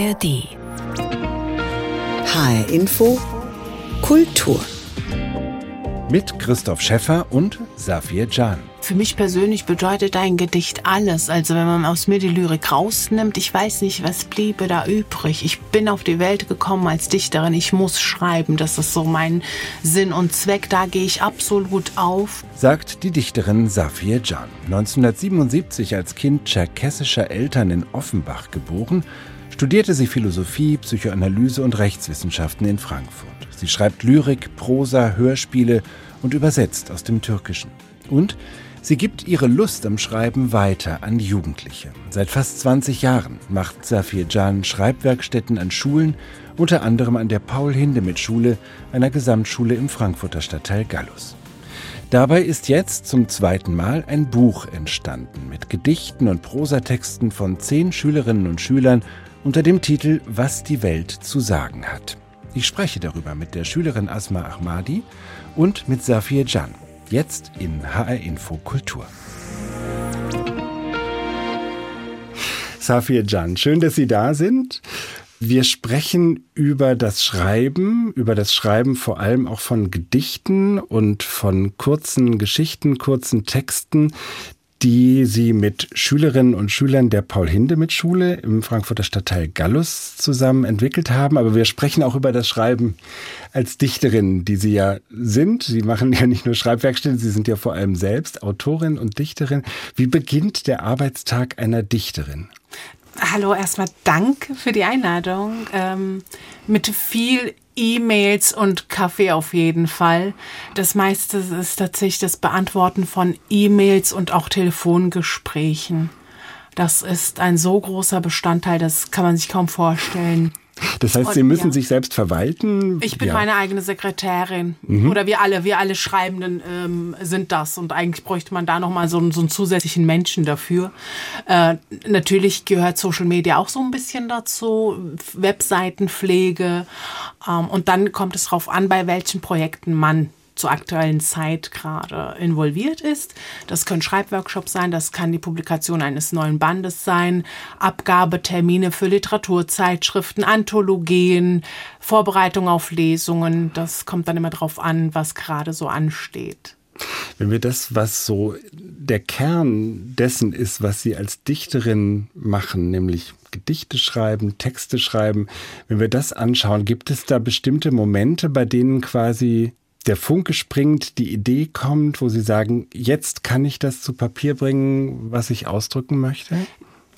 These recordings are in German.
ARD. HR Info Kultur. Mit Christoph Schäffer und Safir Can. Für mich persönlich bedeutet ein Gedicht alles. Also wenn man aus mir die Lyrik rausnimmt, ich weiß nicht, was bliebe da übrig. Ich bin auf die Welt gekommen als Dichterin. Ich muss schreiben. Das ist so mein Sinn und Zweck. Da gehe ich absolut auf. Sagt die Dichterin Safir Can. 1977 als Kind tscherkessischer Eltern in Offenbach geboren, studierte sie Philosophie, Psychoanalyse und Rechtswissenschaften in Frankfurt. Sie schreibt Lyrik, Prosa, Hörspiele und übersetzt aus dem Türkischen. Und sie gibt ihre Lust am Schreiben weiter an Jugendliche. Seit fast 20 Jahren macht Safir Can Schreibwerkstätten an Schulen, unter anderem an der Paul-Hindemith-Schule, einer Gesamtschule im Frankfurter Stadtteil Gallus. Dabei ist jetzt zum zweiten Mal ein Buch entstanden mit Gedichten und Prosatexten von zehn Schülerinnen und Schülern unter dem Titel Was die Welt zu sagen hat. Ich spreche darüber mit der Schülerin Asma Ahmadi und mit Safir Can. Jetzt in HR Info Kultur. Safir Can, schön, dass Sie da sind. Wir sprechen über das Schreiben, über das Schreiben vor allem auch von Gedichten und von kurzen Geschichten, kurzen Texten, die sie mit Schülerinnen und Schülern der Paul-Hindemith-Schule im Frankfurter Stadtteil Gallus zusammen entwickelt haben. Aber wir sprechen auch über das Schreiben als Dichterin, die Sie ja sind. Sie machen ja nicht nur Schreibwerkstätten, Sie sind ja vor allem selbst Autorin und Dichterin. Wie beginnt der Arbeitstag einer Dichterin? Hallo, erstmal danke für die Einladung. Ähm, mit viel E-Mails und Kaffee auf jeden Fall. Das meiste ist tatsächlich das Beantworten von E-Mails und auch Telefongesprächen. Das ist ein so großer Bestandteil, das kann man sich kaum vorstellen. Das heißt, Sie müssen ja. sich selbst verwalten? Ich bin ja. meine eigene Sekretärin. Mhm. Oder wir alle, wir alle Schreibenden ähm, sind das. Und eigentlich bräuchte man da nochmal so, so einen zusätzlichen Menschen dafür. Äh, natürlich gehört Social Media auch so ein bisschen dazu. Webseitenpflege. Ähm, und dann kommt es darauf an, bei welchen Projekten man zur aktuellen Zeit gerade involviert ist. Das können Schreibworkshops sein, das kann die Publikation eines neuen Bandes sein, Abgabetermine für Literaturzeitschriften, Anthologien, Vorbereitung auf Lesungen. Das kommt dann immer darauf an, was gerade so ansteht. Wenn wir das, was so der Kern dessen ist, was Sie als Dichterin machen, nämlich Gedichte schreiben, Texte schreiben, wenn wir das anschauen, gibt es da bestimmte Momente, bei denen quasi der Funke springt, die Idee kommt, wo Sie sagen, jetzt kann ich das zu Papier bringen, was ich ausdrücken möchte?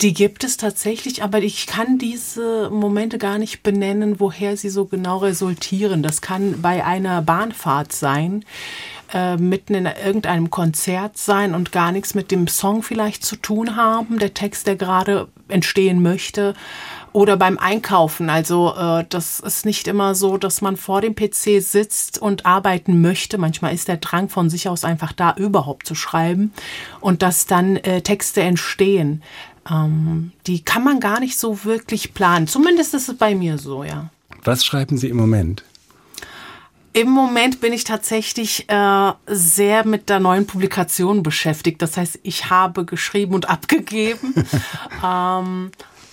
Die gibt es tatsächlich, aber ich kann diese Momente gar nicht benennen, woher sie so genau resultieren. Das kann bei einer Bahnfahrt sein, äh, mitten in irgendeinem Konzert sein und gar nichts mit dem Song vielleicht zu tun haben, der Text, der gerade entstehen möchte oder beim Einkaufen. Also äh, das ist nicht immer so, dass man vor dem PC sitzt und arbeiten möchte. Manchmal ist der Drang von sich aus einfach da, überhaupt zu schreiben und dass dann äh, Texte entstehen. Ähm, die kann man gar nicht so wirklich planen. Zumindest ist es bei mir so, ja. Was schreiben Sie im Moment? Im Moment bin ich tatsächlich äh, sehr mit der neuen Publikation beschäftigt. Das heißt, ich habe geschrieben und abgegeben. ähm,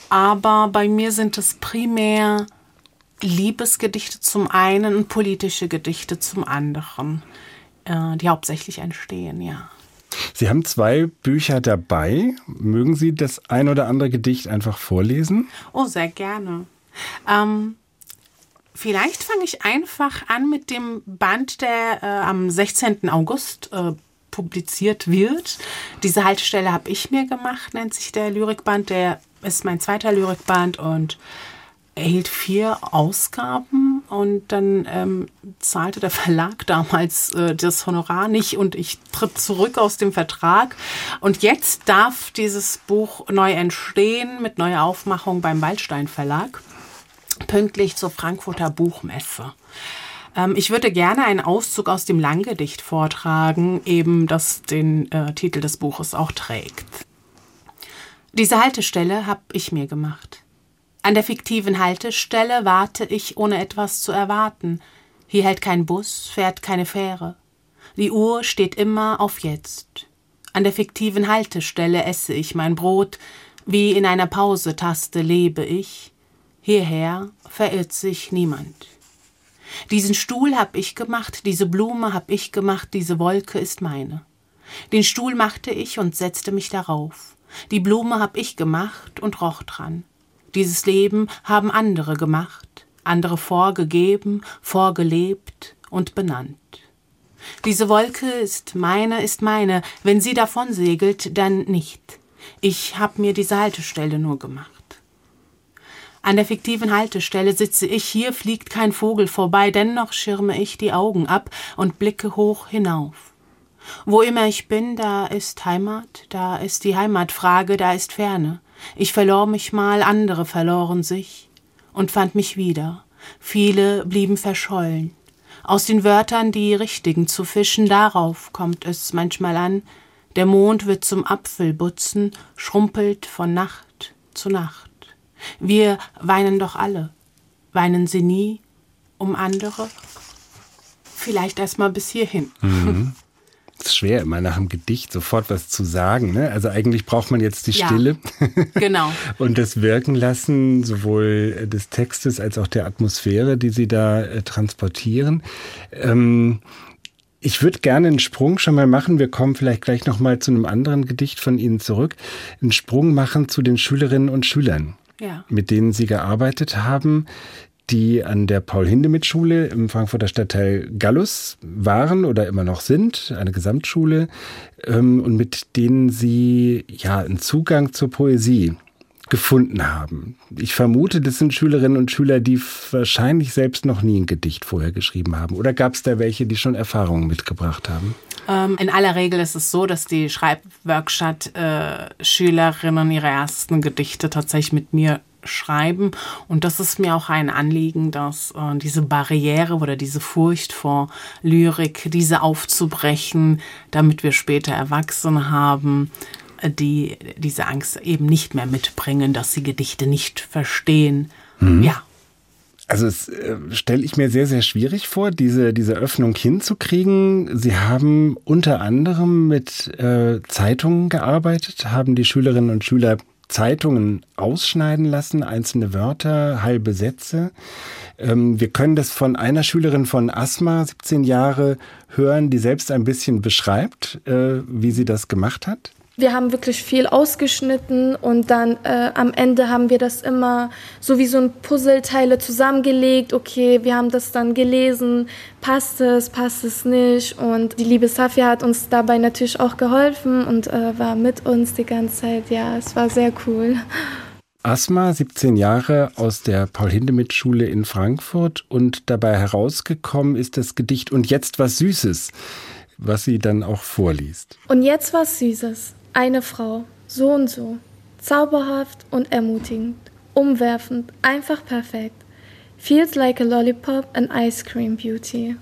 aber bei mir sind es primär Liebesgedichte zum einen und politische Gedichte zum anderen, äh, die hauptsächlich entstehen, ja. Sie haben zwei Bücher dabei. Mögen Sie das ein oder andere Gedicht einfach vorlesen? Oh, sehr gerne. Ähm, vielleicht fange ich einfach an mit dem Band, der äh, am 16. August äh, publiziert wird. Diese Haltestelle habe ich mir gemacht, nennt sich der Lyrikband. Der ist mein zweiter Lyrikband und erhielt vier Ausgaben und dann ähm, zahlte der Verlag damals äh, das Honorar nicht und ich tritt zurück aus dem Vertrag. Und jetzt darf dieses Buch neu entstehen mit neuer Aufmachung beim Waldstein Verlag, pünktlich zur Frankfurter Buchmesse. Ähm, ich würde gerne einen Auszug aus dem Langgedicht vortragen, eben das den äh, Titel des Buches auch trägt. Diese Haltestelle habe ich mir gemacht. An der fiktiven Haltestelle warte ich, ohne etwas zu erwarten. Hier hält kein Bus, fährt keine Fähre. Die Uhr steht immer auf jetzt. An der fiktiven Haltestelle esse ich mein Brot, wie in einer Pausetaste lebe ich. Hierher verirrt sich niemand. Diesen Stuhl hab ich gemacht, diese Blume hab ich gemacht, diese Wolke ist meine. Den Stuhl machte ich und setzte mich darauf. Die Blume hab ich gemacht und roch dran. Dieses Leben haben andere gemacht, andere vorgegeben, vorgelebt und benannt. Diese Wolke ist meine, ist meine, wenn sie davon segelt, dann nicht. Ich hab mir diese Haltestelle nur gemacht. An der fiktiven Haltestelle sitze ich, hier fliegt kein Vogel vorbei, dennoch schirme ich die Augen ab und blicke hoch hinauf. Wo immer ich bin, da ist Heimat, da ist die Heimatfrage, da ist Ferne. Ich verlor mich mal, andere verloren sich und fand mich wieder. Viele blieben verschollen. Aus den Wörtern die richtigen zu fischen, darauf kommt es manchmal an. Der Mond wird zum Apfelbutzen, schrumpelt von Nacht zu Nacht. Wir weinen doch alle. Weinen Sie nie um andere? Vielleicht erst mal bis hierhin. Mhm. Es ist schwer, immer nach einem Gedicht sofort was zu sagen. Ne? Also eigentlich braucht man jetzt die ja, Stille. Genau. und das Wirken lassen, sowohl des Textes als auch der Atmosphäre, die Sie da äh, transportieren. Ähm, ich würde gerne einen Sprung schon mal machen. Wir kommen vielleicht gleich noch mal zu einem anderen Gedicht von Ihnen zurück. Einen Sprung machen zu den Schülerinnen und Schülern, ja. mit denen Sie gearbeitet haben die an der Paul-Hindemith-Schule im Frankfurter Stadtteil Gallus waren oder immer noch sind, eine Gesamtschule, ähm, und mit denen sie ja einen Zugang zur Poesie gefunden haben. Ich vermute, das sind Schülerinnen und Schüler, die wahrscheinlich selbst noch nie ein Gedicht vorher geschrieben haben. Oder gab es da welche, die schon Erfahrungen mitgebracht haben? Ähm, in aller Regel ist es so, dass die Schreibworkshop-Schülerinnen äh, ihre ersten Gedichte tatsächlich mit mir schreiben. Und das ist mir auch ein Anliegen, dass äh, diese Barriere oder diese Furcht vor Lyrik, diese aufzubrechen, damit wir später Erwachsene haben, äh, die diese Angst eben nicht mehr mitbringen, dass sie Gedichte nicht verstehen. Mhm. Ja. Also es äh, stelle ich mir sehr, sehr schwierig vor, diese, diese Öffnung hinzukriegen. Sie haben unter anderem mit äh, Zeitungen gearbeitet, haben die Schülerinnen und Schüler Zeitungen ausschneiden lassen, einzelne Wörter, halbe Sätze. Ähm, wir können das von einer Schülerin von Asma, 17 Jahre, hören, die selbst ein bisschen beschreibt, äh, wie sie das gemacht hat. Wir haben wirklich viel ausgeschnitten und dann äh, am Ende haben wir das immer so wie so ein Puzzleteile zusammengelegt. Okay, wir haben das dann gelesen, passt es, passt es nicht. Und die liebe Safia hat uns dabei natürlich auch geholfen und äh, war mit uns die ganze Zeit. Ja, es war sehr cool. Asma, 17 Jahre aus der Paul-Hindemith-Schule in Frankfurt und dabei herausgekommen ist das Gedicht Und jetzt was Süßes, was sie dann auch vorliest. Und jetzt was Süßes. Eine Frau, so und so, zauberhaft und ermutigend, umwerfend, einfach perfekt. Feels like a lollipop and ice cream beauty.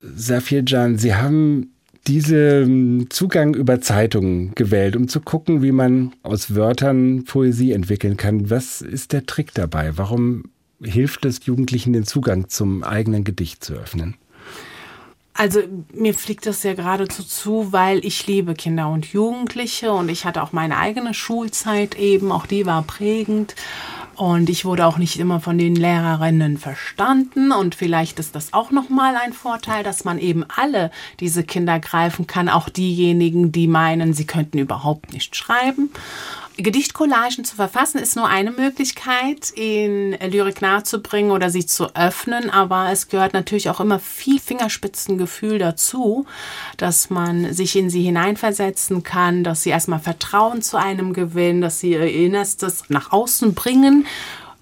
Safir Jan, Sie haben diesen Zugang über Zeitungen gewählt, um zu gucken, wie man aus Wörtern Poesie entwickeln kann. Was ist der Trick dabei? Warum hilft es Jugendlichen, den Zugang zum eigenen Gedicht zu öffnen? Also mir fliegt das ja geradezu zu, weil ich liebe Kinder und Jugendliche und ich hatte auch meine eigene Schulzeit eben, auch die war prägend. Und ich wurde auch nicht immer von den Lehrerinnen verstanden. Und vielleicht ist das auch nochmal ein Vorteil, dass man eben alle diese Kinder greifen kann, auch diejenigen, die meinen, sie könnten überhaupt nicht schreiben. Gedichtcollagen zu verfassen ist nur eine Möglichkeit, in Lyrik nahezubringen oder sie zu öffnen, aber es gehört natürlich auch immer viel Fingerspitzengefühl dazu, dass man sich in sie hineinversetzen kann, dass sie erstmal Vertrauen zu einem gewinnen, dass sie ihr Innerstes nach außen bringen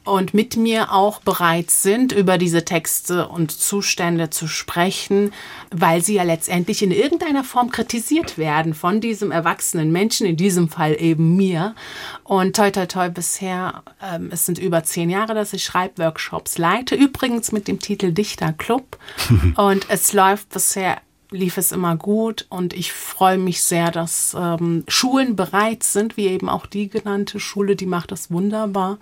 und mit mir auch bereit sind, über diese Texte und Zustände zu sprechen, weil sie ja letztendlich in irgendeiner Form kritisiert werden von diesem erwachsenen Menschen, in diesem Fall eben mir. Und toi, toi, toi, bisher, ähm, es sind über zehn Jahre, dass ich Schreibworkshops leite, übrigens mit dem Titel Dichterclub. und es läuft bisher lief es immer gut und ich freue mich sehr, dass ähm, Schulen bereit sind, wie eben auch die genannte Schule, die macht das wunderbar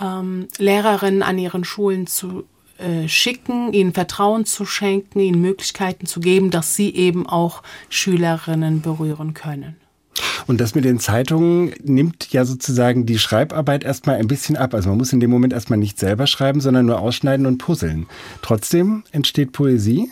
ähm, Lehrerinnen an ihren Schulen zu äh, schicken, ihnen Vertrauen zu schenken, ihnen Möglichkeiten zu geben, dass sie eben auch Schülerinnen berühren können. Und das mit den Zeitungen nimmt ja sozusagen die Schreibarbeit erstmal ein bisschen ab. Also man muss in dem Moment erstmal nicht selber schreiben, sondern nur ausschneiden und puzzeln. Trotzdem entsteht Poesie.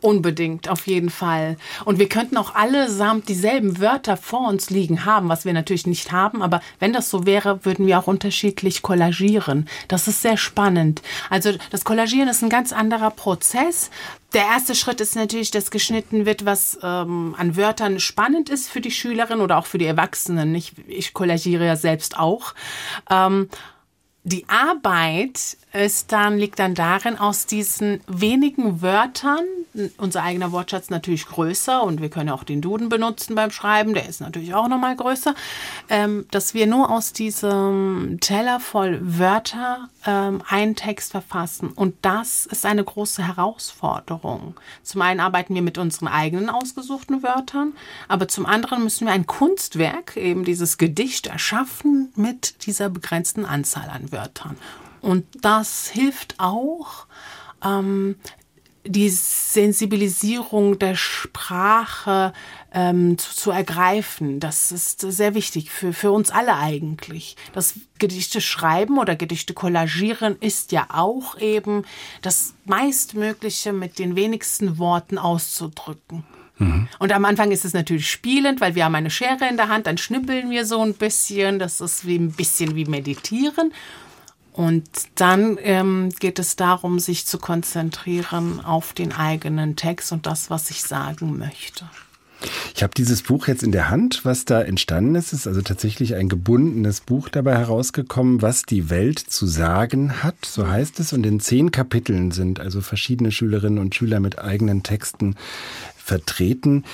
Unbedingt, auf jeden Fall. Und wir könnten auch allesamt dieselben Wörter vor uns liegen haben, was wir natürlich nicht haben. Aber wenn das so wäre, würden wir auch unterschiedlich kollagieren. Das ist sehr spannend. Also das Kollagieren ist ein ganz anderer Prozess. Der erste Schritt ist natürlich, dass geschnitten wird, was ähm, an Wörtern spannend ist für die Schülerin oder auch für die Erwachsenen. Ich, ich kollagiere ja selbst auch. Ähm, die Arbeit ist dann, liegt dann darin, aus diesen wenigen Wörtern, unser eigener Wortschatz natürlich größer und wir können auch den Duden benutzen beim Schreiben, der ist natürlich auch nochmal größer, ähm, dass wir nur aus diesem Teller voll Wörter ähm, einen Text verfassen. Und das ist eine große Herausforderung. Zum einen arbeiten wir mit unseren eigenen ausgesuchten Wörtern, aber zum anderen müssen wir ein Kunstwerk, eben dieses Gedicht, erschaffen mit dieser begrenzten Anzahl an Wörtern. Und das hilft auch, ähm, die Sensibilisierung der Sprache ähm, zu, zu, ergreifen. Das ist sehr wichtig für, für uns alle eigentlich. Das Gedichte schreiben oder Gedichte kollagieren ist ja auch eben das meistmögliche mit den wenigsten Worten auszudrücken. Und am Anfang ist es natürlich spielend, weil wir haben eine Schere in der Hand, dann schnippeln wir so ein bisschen. Das ist wie ein bisschen wie meditieren. Und dann ähm, geht es darum, sich zu konzentrieren auf den eigenen Text und das, was ich sagen möchte. Ich habe dieses Buch jetzt in der Hand. Was da entstanden ist, ist also tatsächlich ein gebundenes Buch dabei herausgekommen, was die Welt zu sagen hat, so heißt es. Und in zehn Kapiteln sind also verschiedene Schülerinnen und Schüler mit eigenen Texten vertreten.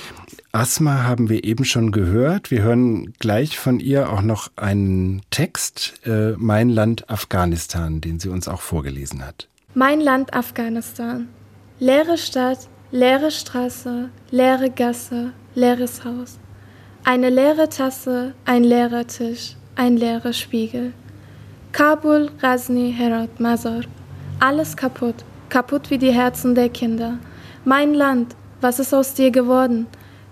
Asma haben wir eben schon gehört. Wir hören gleich von ihr auch noch einen Text, äh, Mein Land Afghanistan, den sie uns auch vorgelesen hat. Mein Land Afghanistan. Leere Stadt, leere Straße, leere Gasse, leeres Haus. Eine leere Tasse, ein leerer Tisch, ein leerer Spiegel. Kabul, Razni, Herat, Mazar. Alles kaputt, kaputt wie die Herzen der Kinder. Mein Land, was ist aus dir geworden?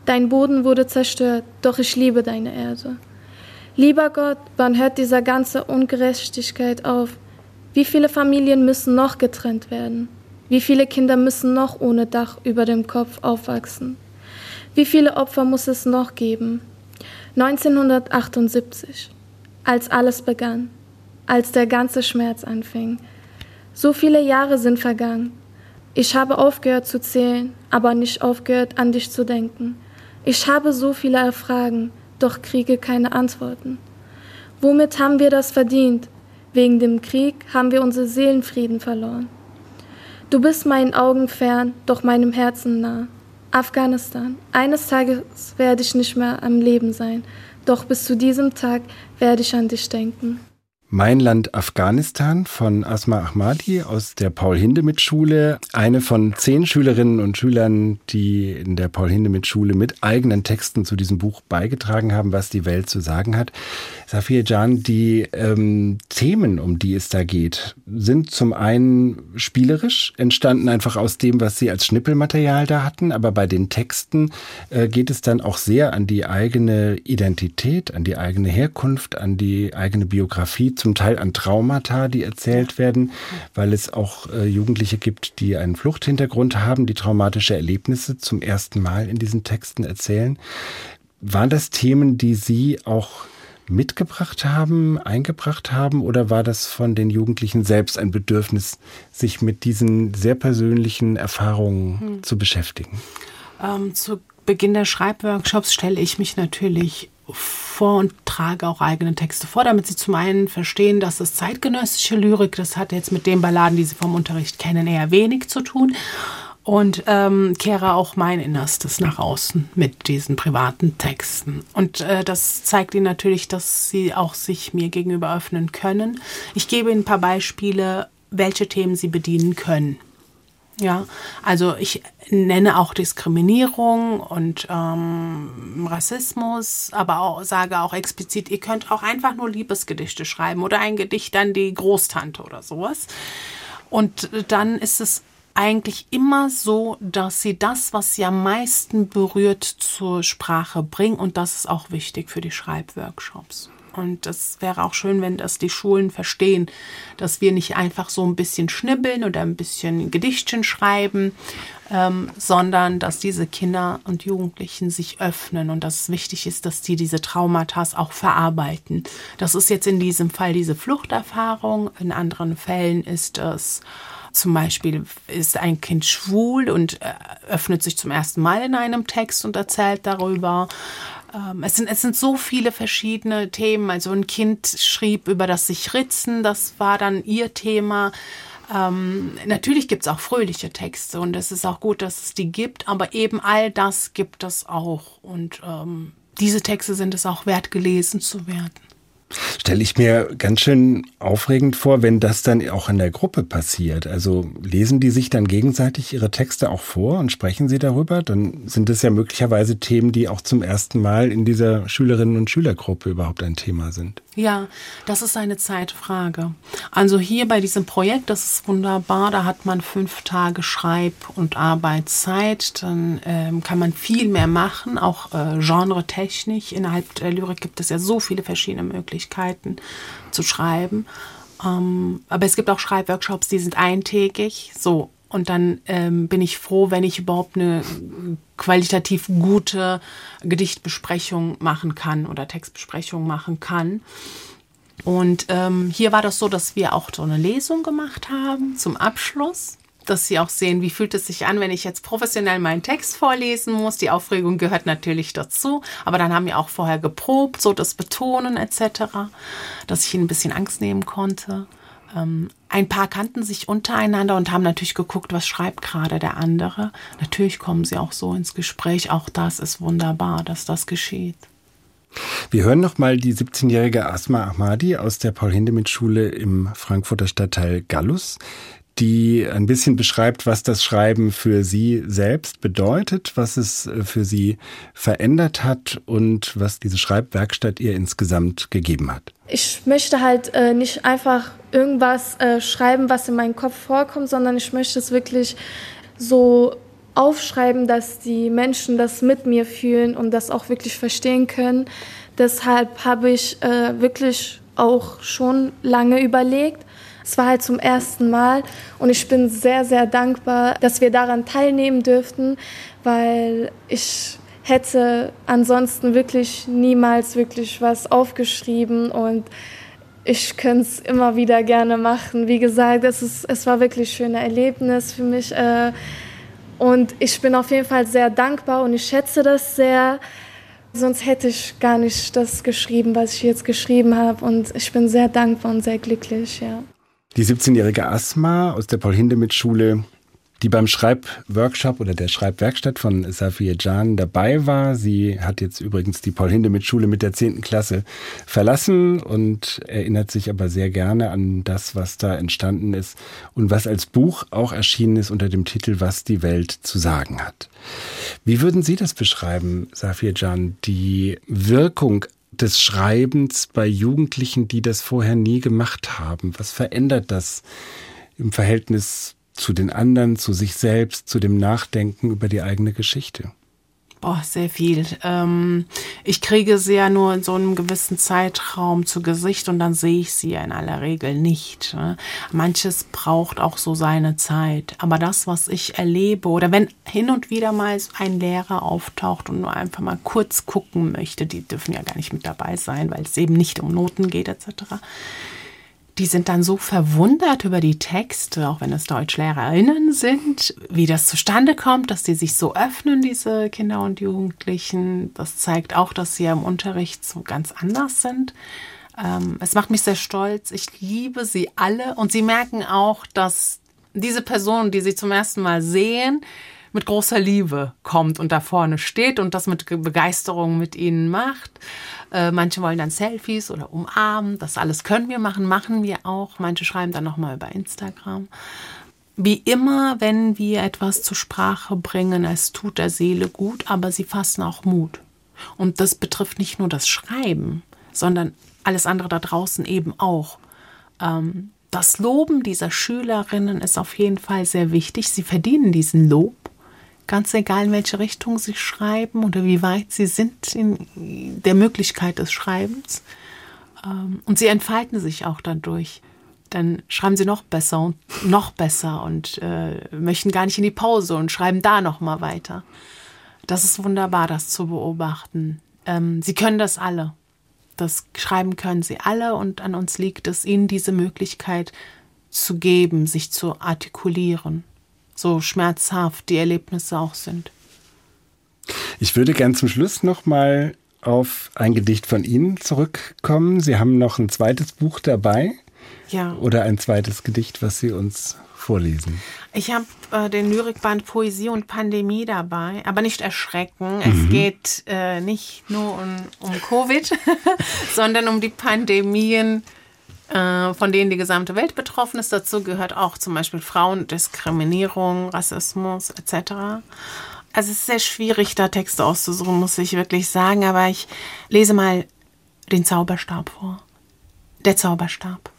Dein Boden wurde zerstört, doch ich liebe deine Erde. Lieber Gott, wann hört diese ganze Ungerechtigkeit auf? Wie viele Familien müssen noch getrennt werden? Wie viele Kinder müssen noch ohne Dach über dem Kopf aufwachsen? Wie viele Opfer muss es noch geben? 1978, als alles begann, als der ganze Schmerz anfing. So viele Jahre sind vergangen. Ich habe aufgehört zu zählen, aber nicht aufgehört an dich zu denken. Ich habe so viele Fragen, doch kriege keine Antworten. Womit haben wir das verdient? Wegen dem Krieg haben wir unsere Seelenfrieden verloren. Du bist meinen Augen fern, doch meinem Herzen nah. Afghanistan, eines Tages werde ich nicht mehr am Leben sein, doch bis zu diesem Tag werde ich an dich denken. Mein Land Afghanistan von Asma Ahmadi aus der Paul-Hindemith-Schule. Eine von zehn Schülerinnen und Schülern, die in der Paul-Hindemith-Schule mit eigenen Texten zu diesem Buch beigetragen haben, was die Welt zu sagen hat. Safir Jan, die ähm, Themen, um die es da geht, sind zum einen spielerisch, entstanden einfach aus dem, was Sie als Schnippelmaterial da hatten, aber bei den Texten äh, geht es dann auch sehr an die eigene Identität, an die eigene Herkunft, an die eigene Biografie zum Teil an Traumata, die erzählt werden, weil es auch äh, Jugendliche gibt, die einen Fluchthintergrund haben, die traumatische Erlebnisse zum ersten Mal in diesen Texten erzählen. Waren das Themen, die Sie auch mitgebracht haben, eingebracht haben, oder war das von den Jugendlichen selbst ein Bedürfnis, sich mit diesen sehr persönlichen Erfahrungen hm. zu beschäftigen? Ähm, zu Beginn der Schreibworkshops stelle ich mich natürlich vor und trage auch eigene Texte vor, damit sie zum einen verstehen, dass es zeitgenössische Lyrik, das hat jetzt mit den Balladen, die sie vom Unterricht kennen, eher wenig zu tun. Und ähm, kehre auch mein Innerstes nach außen mit diesen privaten Texten. Und äh, das zeigt ihnen natürlich, dass sie auch sich mir gegenüber öffnen können. Ich gebe ihnen ein paar Beispiele, welche Themen sie bedienen können. Ja, also ich nenne auch Diskriminierung und ähm, Rassismus, aber auch, sage auch explizit, ihr könnt auch einfach nur Liebesgedichte schreiben oder ein Gedicht an die Großtante oder sowas. Und dann ist es eigentlich immer so, dass sie das, was sie am meisten berührt, zur Sprache bringen. Und das ist auch wichtig für die Schreibworkshops. Und das wäre auch schön, wenn das die Schulen verstehen, dass wir nicht einfach so ein bisschen schnibbeln oder ein bisschen Gedichtchen schreiben, ähm, sondern dass diese Kinder und Jugendlichen sich öffnen und dass es wichtig ist, dass die diese Traumata auch verarbeiten. Das ist jetzt in diesem Fall diese Fluchterfahrung. In anderen Fällen ist es zum Beispiel ist ein Kind schwul und äh, öffnet sich zum ersten Mal in einem Text und erzählt darüber. Ähm, es, sind, es sind so viele verschiedene Themen. Also ein Kind schrieb über das sich ritzen, das war dann ihr Thema. Ähm, natürlich gibt es auch fröhliche Texte und es ist auch gut, dass es die gibt, aber eben all das gibt es auch. Und ähm, diese Texte sind es auch wert, gelesen zu werden. Stelle ich mir ganz schön aufregend vor, wenn das dann auch in der Gruppe passiert. Also lesen die sich dann gegenseitig ihre Texte auch vor und sprechen sie darüber? Dann sind es ja möglicherweise Themen, die auch zum ersten Mal in dieser Schülerinnen- und Schülergruppe überhaupt ein Thema sind. Ja, das ist eine Zeitfrage. Also hier bei diesem Projekt, das ist wunderbar, da hat man fünf Tage Schreib- und Arbeitszeit, dann ähm, kann man viel mehr machen, auch äh, genretechnisch. Innerhalb der Lyrik gibt es ja so viele verschiedene Möglichkeiten zu schreiben. Ähm, aber es gibt auch Schreibworkshops, die sind eintägig, so und dann ähm, bin ich froh, wenn ich überhaupt eine qualitativ gute Gedichtbesprechung machen kann oder Textbesprechung machen kann. Und ähm, hier war das so, dass wir auch so eine Lesung gemacht haben zum Abschluss, dass Sie auch sehen, wie fühlt es sich an, wenn ich jetzt professionell meinen Text vorlesen muss. Die Aufregung gehört natürlich dazu, aber dann haben wir auch vorher geprobt, so das Betonen etc., dass ich Ihnen ein bisschen Angst nehmen konnte. Ähm, ein paar kannten sich untereinander und haben natürlich geguckt, was schreibt gerade der andere. Natürlich kommen sie auch so ins Gespräch. Auch das ist wunderbar, dass das geschieht. Wir hören noch mal die 17-jährige Asma Ahmadi aus der Paul-Hindemith-Schule im Frankfurter Stadtteil Gallus die ein bisschen beschreibt, was das Schreiben für sie selbst bedeutet, was es äh, für sie verändert hat und was diese Schreibwerkstatt ihr insgesamt gegeben hat. Ich möchte halt äh, nicht einfach irgendwas äh, schreiben, was in meinem Kopf vorkommt, sondern ich möchte es wirklich so aufschreiben, dass die Menschen das mit mir fühlen und das auch wirklich verstehen können. Deshalb habe ich äh, wirklich auch schon lange überlegt, es war halt zum ersten Mal und ich bin sehr, sehr dankbar, dass wir daran teilnehmen dürften, weil ich hätte ansonsten wirklich niemals wirklich was aufgeschrieben und ich könnte es immer wieder gerne machen. Wie gesagt, es, ist, es war wirklich ein schönes Erlebnis für mich. Äh, und ich bin auf jeden Fall sehr dankbar und ich schätze das sehr. Sonst hätte ich gar nicht das geschrieben, was ich jetzt geschrieben habe. Und ich bin sehr dankbar und sehr glücklich, ja. Die 17-jährige Asma aus der Paul-Hindemith-Schule, die beim Schreibworkshop oder der Schreibwerkstatt von Safir Jan dabei war. Sie hat jetzt übrigens die Paul-Hindemith-Schule mit der 10. Klasse verlassen und erinnert sich aber sehr gerne an das, was da entstanden ist und was als Buch auch erschienen ist unter dem Titel Was die Welt zu sagen hat. Wie würden Sie das beschreiben, Safir Jan, die Wirkung des Schreibens bei Jugendlichen, die das vorher nie gemacht haben? Was verändert das im Verhältnis zu den anderen, zu sich selbst, zu dem Nachdenken über die eigene Geschichte? Boah, sehr viel. Ähm, ich kriege sie ja nur in so einem gewissen Zeitraum zu Gesicht und dann sehe ich sie ja in aller Regel nicht. Ne? Manches braucht auch so seine Zeit. Aber das, was ich erlebe, oder wenn hin und wieder mal ein Lehrer auftaucht und nur einfach mal kurz gucken möchte, die dürfen ja gar nicht mit dabei sein, weil es eben nicht um Noten geht etc die sind dann so verwundert über die Texte, auch wenn es DeutschlehrerInnen sind, wie das zustande kommt, dass die sich so öffnen, diese Kinder und Jugendlichen. Das zeigt auch, dass sie im Unterricht so ganz anders sind. Ähm, es macht mich sehr stolz. Ich liebe sie alle und sie merken auch, dass diese Person, die sie zum ersten Mal sehen, mit großer Liebe kommt und da vorne steht und das mit Begeisterung mit ihnen macht. Äh, manche wollen dann Selfies oder umarmen. Das alles können wir machen, machen wir auch. Manche schreiben dann nochmal über Instagram. Wie immer, wenn wir etwas zur Sprache bringen, es tut der Seele gut, aber sie fassen auch Mut. Und das betrifft nicht nur das Schreiben, sondern alles andere da draußen eben auch. Ähm, das Loben dieser Schülerinnen ist auf jeden Fall sehr wichtig. Sie verdienen diesen Lob, ganz egal in welche Richtung sie schreiben oder wie weit sie sind in der Möglichkeit des Schreibens. Ähm, und sie entfalten sich auch dadurch. Dann schreiben sie noch besser und noch besser und äh, möchten gar nicht in die Pause und schreiben da noch mal weiter. Das ist wunderbar, das zu beobachten. Ähm, sie können das alle. Das schreiben können sie alle und an uns liegt es, ihnen diese Möglichkeit zu geben, sich zu artikulieren, so schmerzhaft die Erlebnisse auch sind. Ich würde gern zum Schluss noch mal auf ein Gedicht von Ihnen zurückkommen. Sie haben noch ein zweites Buch dabei. Ja. Oder ein zweites Gedicht, was Sie uns vorlesen? Ich habe äh, den Lyrikband Poesie und Pandemie dabei, aber nicht erschrecken. Mhm. Es geht äh, nicht nur um, um Covid, sondern um die Pandemien, von denen die gesamte Welt betroffen ist. Dazu gehört auch zum Beispiel Frauendiskriminierung, Rassismus etc. Also es ist sehr schwierig, da Texte auszusuchen, muss ich wirklich sagen, aber ich lese mal den Zauberstab vor. Der Zauberstab.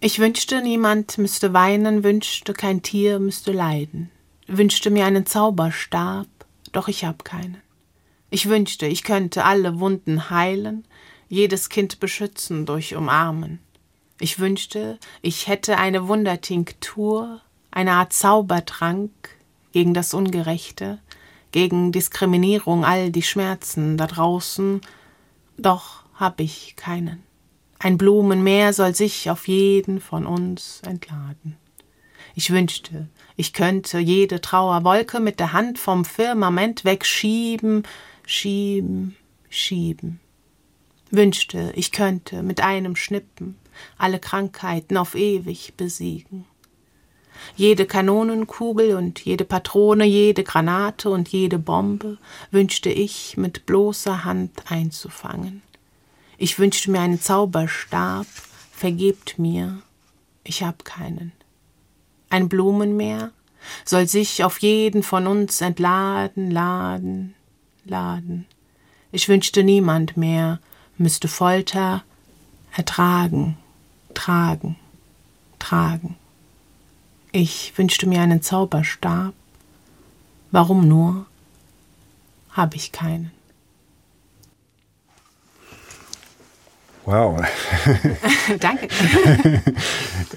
Ich wünschte, niemand müsste weinen, wünschte, kein Tier müsste leiden, wünschte mir einen Zauberstab, doch ich hab keinen. Ich wünschte, ich könnte alle Wunden heilen, jedes Kind beschützen durch Umarmen. Ich wünschte, ich hätte eine Wundertinktur, eine Art Zaubertrank gegen das Ungerechte, gegen Diskriminierung, all die Schmerzen da draußen, doch hab ich keinen. Ein Blumenmeer soll sich auf jeden von uns entladen. Ich wünschte, ich könnte jede Trauerwolke mit der Hand vom Firmament wegschieben, schieben, schieben. Wünschte, ich könnte mit einem Schnippen alle Krankheiten auf ewig besiegen. Jede Kanonenkugel und jede Patrone, jede Granate und jede Bombe wünschte ich mit bloßer Hand einzufangen. Ich wünschte mir einen Zauberstab, vergebt mir, ich hab keinen. Ein Blumenmeer soll sich auf jeden von uns entladen, laden, laden. Ich wünschte niemand mehr müsste Folter ertragen, tragen, tragen. Ich wünschte mir einen Zauberstab. Warum nur? Habe ich keinen. Wow. Danke.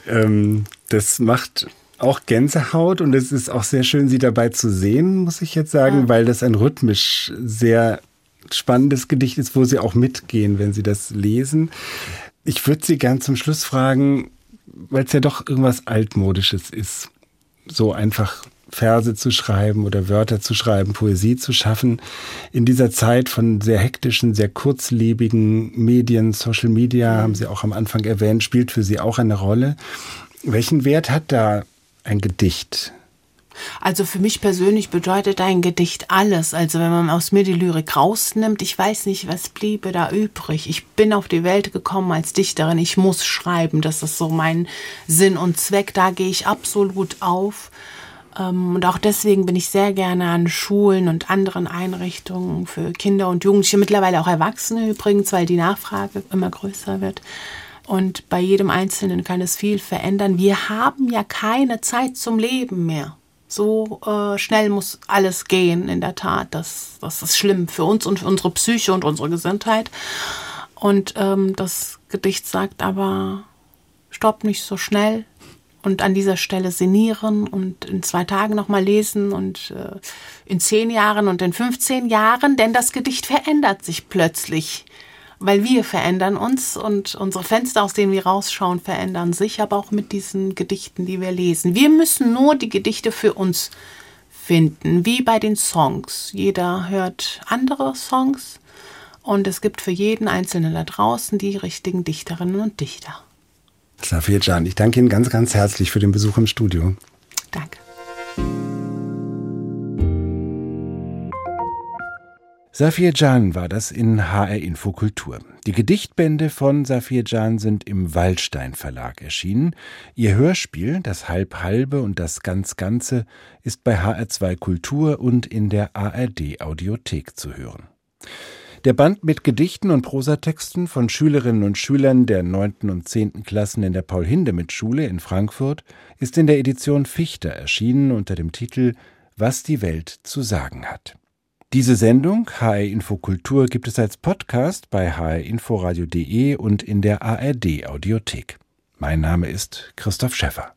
ähm, das macht auch Gänsehaut und es ist auch sehr schön, Sie dabei zu sehen, muss ich jetzt sagen, ja. weil das ein rhythmisch sehr spannendes Gedicht ist, wo Sie auch mitgehen, wenn Sie das lesen. Ich würde Sie gern zum Schluss fragen, weil es ja doch irgendwas Altmodisches ist, so einfach Verse zu schreiben oder Wörter zu schreiben, Poesie zu schaffen. In dieser Zeit von sehr hektischen, sehr kurzlebigen Medien, Social Media, haben Sie auch am Anfang erwähnt, spielt für Sie auch eine Rolle. Welchen Wert hat da ein Gedicht? Also für mich persönlich bedeutet ein Gedicht alles. Also wenn man aus mir die Lyrik rausnimmt, ich weiß nicht, was bliebe da übrig. Ich bin auf die Welt gekommen als Dichterin. Ich muss schreiben. Das ist so mein Sinn und Zweck. Da gehe ich absolut auf. Ähm, und auch deswegen bin ich sehr gerne an Schulen und anderen Einrichtungen für Kinder und Jugendliche, mittlerweile auch Erwachsene übrigens, weil die Nachfrage immer größer wird. Und bei jedem Einzelnen kann es viel verändern. Wir haben ja keine Zeit zum Leben mehr. So äh, schnell muss alles gehen, in der Tat. Das, das ist schlimm für uns und für unsere Psyche und unsere Gesundheit. Und ähm, das Gedicht sagt aber, stopp nicht so schnell, und an dieser Stelle sinnieren und in zwei Tagen nochmal lesen und äh, in zehn Jahren und in 15 Jahren, denn das Gedicht verändert sich plötzlich, weil wir verändern uns und unsere Fenster, aus denen wir rausschauen, verändern sich, aber auch mit diesen Gedichten, die wir lesen. Wir müssen nur die Gedichte für uns finden, wie bei den Songs. Jeder hört andere Songs und es gibt für jeden Einzelnen da draußen die richtigen Dichterinnen und Dichter. Safir Can, ich danke Ihnen ganz, ganz herzlich für den Besuch im Studio. Danke. Safir Can war das in HR Infokultur. Die Gedichtbände von Safir Can sind im Waldstein Verlag erschienen. Ihr Hörspiel, das Halb-Halbe und das Ganz-Ganze, ist bei HR2 Kultur und in der ARD Audiothek zu hören. Der Band mit Gedichten und Prosatexten von Schülerinnen und Schülern der 9. und 10. Klassen in der Paul-Hindemith-Schule in Frankfurt ist in der Edition Fichter erschienen unter dem Titel Was die Welt zu sagen hat. Diese Sendung HR Info Kultur gibt es als Podcast bei hrinforadio.de und in der ARD Audiothek. Mein Name ist Christoph Schäffer.